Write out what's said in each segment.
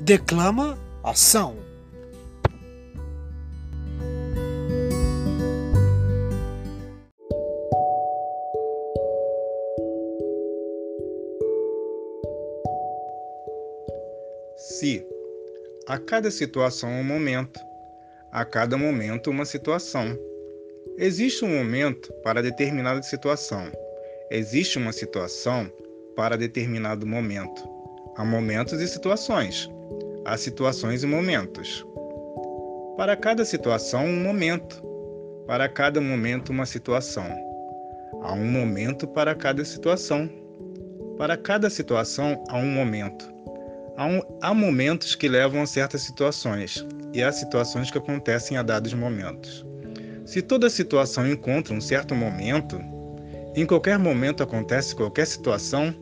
Declama ação. Se a cada situação um momento, a cada momento uma situação. Existe um momento para determinada situação. Existe uma situação para determinado momento. Há momentos e situações. Há situações e momentos. Para cada situação, um momento. Para cada momento, uma situação. Há um momento para cada situação. Para cada situação, há um momento. Há, um, há momentos que levam a certas situações, e há situações que acontecem a dados momentos. Se toda situação encontra um certo momento, em qualquer momento acontece qualquer situação,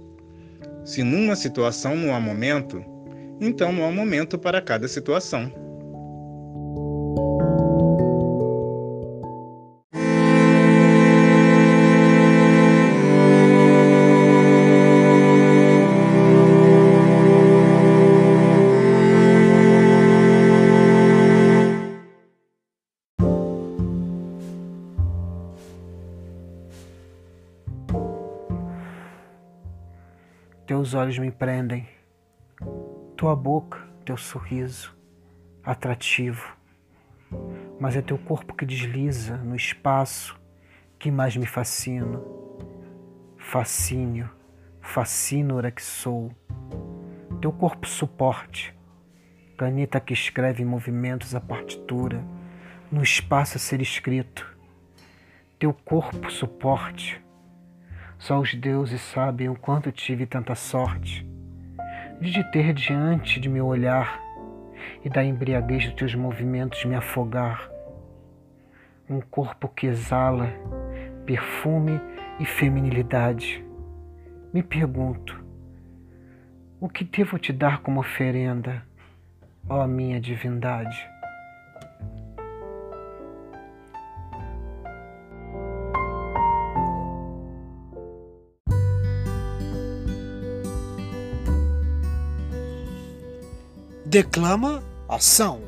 se numa situação não há momento, então não há momento para cada situação. Teus olhos me prendem, tua boca, teu sorriso, atrativo. Mas é teu corpo que desliza no espaço que mais me fascina. Fascínio, fascínora que sou. Teu corpo suporte, caneta que escreve em movimentos a partitura, no espaço a ser escrito. Teu corpo suporte só os deuses sabem o quanto tive tanta sorte de te ter diante de meu olhar e da embriaguez dos teus movimentos me afogar. Um corpo que exala perfume e feminilidade. Me pergunto, o que devo te dar como oferenda, ó minha divindade? Declama ação.